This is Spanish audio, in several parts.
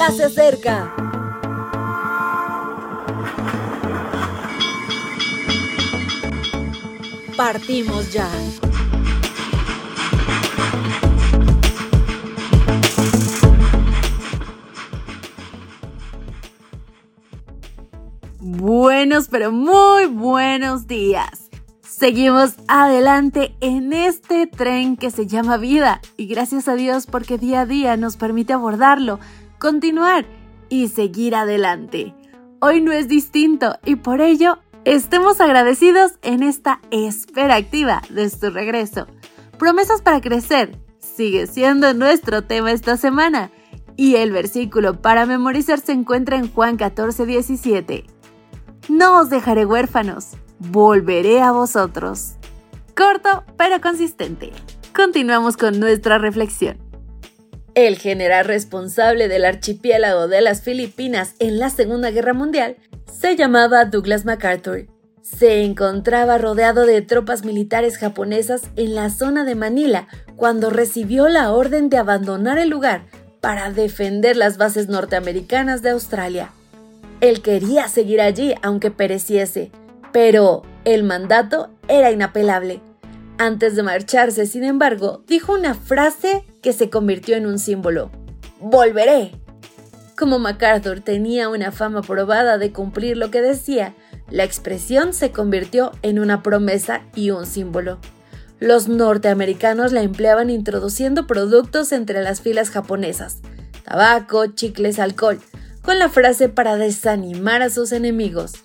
ya se acerca. Partimos ya. Buenos, pero muy buenos días. Seguimos adelante en este tren que se llama vida y gracias a Dios porque día a día nos permite abordarlo, continuar y seguir adelante. Hoy no es distinto y por ello estemos agradecidos en esta espera activa de su regreso. Promesas para crecer sigue siendo nuestro tema esta semana y el versículo para memorizar se encuentra en Juan 14, 17. No os dejaré huérfanos, volveré a vosotros. Corto pero consistente. Continuamos con nuestra reflexión. El general responsable del archipiélago de las Filipinas en la Segunda Guerra Mundial se llamaba Douglas MacArthur. Se encontraba rodeado de tropas militares japonesas en la zona de Manila cuando recibió la orden de abandonar el lugar para defender las bases norteamericanas de Australia. Él quería seguir allí aunque pereciese, pero el mandato era inapelable. Antes de marcharse, sin embargo, dijo una frase que se convirtió en un símbolo. Volveré. Como MacArthur tenía una fama probada de cumplir lo que decía, la expresión se convirtió en una promesa y un símbolo. Los norteamericanos la empleaban introduciendo productos entre las filas japonesas, tabaco, chicles, alcohol, con la frase para desanimar a sus enemigos.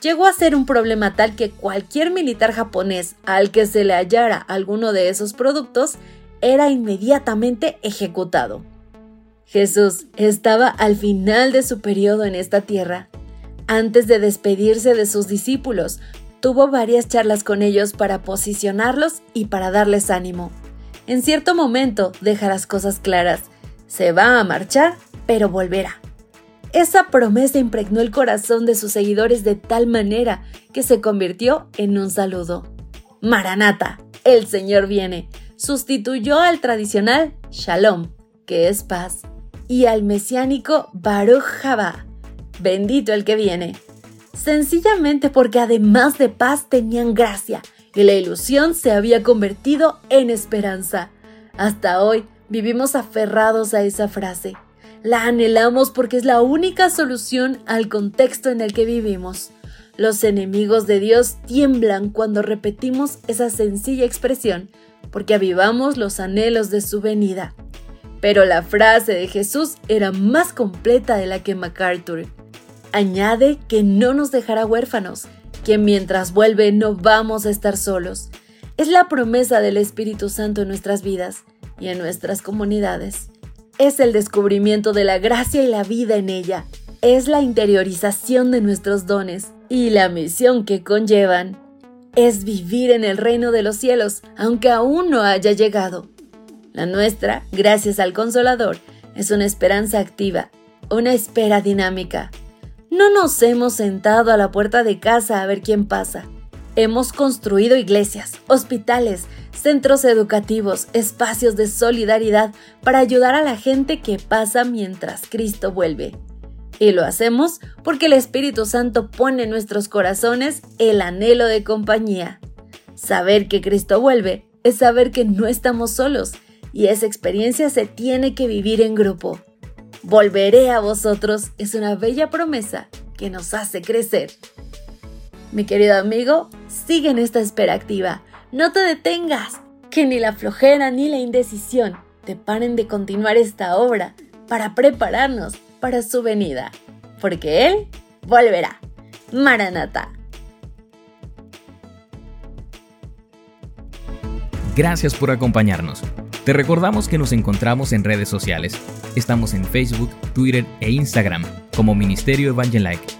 Llegó a ser un problema tal que cualquier militar japonés al que se le hallara alguno de esos productos era inmediatamente ejecutado. Jesús estaba al final de su periodo en esta tierra. Antes de despedirse de sus discípulos, tuvo varias charlas con ellos para posicionarlos y para darles ánimo. En cierto momento deja las cosas claras. Se va a marchar, pero volverá. Esa promesa impregnó el corazón de sus seguidores de tal manera que se convirtió en un saludo. Maranata, el Señor viene, sustituyó al tradicional Shalom, que es paz, y al mesiánico Baruch Haba, bendito el que viene. Sencillamente porque además de paz tenían gracia y la ilusión se había convertido en esperanza. Hasta hoy vivimos aferrados a esa frase. La anhelamos porque es la única solución al contexto en el que vivimos. Los enemigos de Dios tiemblan cuando repetimos esa sencilla expresión, porque avivamos los anhelos de su venida. Pero la frase de Jesús era más completa de la que MacArthur. Añade que no nos dejará huérfanos, que mientras vuelve no vamos a estar solos. Es la promesa del Espíritu Santo en nuestras vidas y en nuestras comunidades. Es el descubrimiento de la gracia y la vida en ella. Es la interiorización de nuestros dones y la misión que conllevan. Es vivir en el reino de los cielos, aunque aún no haya llegado. La nuestra, gracias al Consolador, es una esperanza activa, una espera dinámica. No nos hemos sentado a la puerta de casa a ver quién pasa. Hemos construido iglesias, hospitales, centros educativos, espacios de solidaridad para ayudar a la gente que pasa mientras Cristo vuelve. Y lo hacemos porque el Espíritu Santo pone en nuestros corazones el anhelo de compañía. Saber que Cristo vuelve es saber que no estamos solos y esa experiencia se tiene que vivir en grupo. Volveré a vosotros es una bella promesa que nos hace crecer. Mi querido amigo, sigue en esta espera activa. No te detengas, que ni la flojera ni la indecisión te paren de continuar esta obra para prepararnos para su venida, porque Él volverá. Maranata. Gracias por acompañarnos. Te recordamos que nos encontramos en redes sociales. Estamos en Facebook, Twitter e Instagram como Ministerio Evangelike.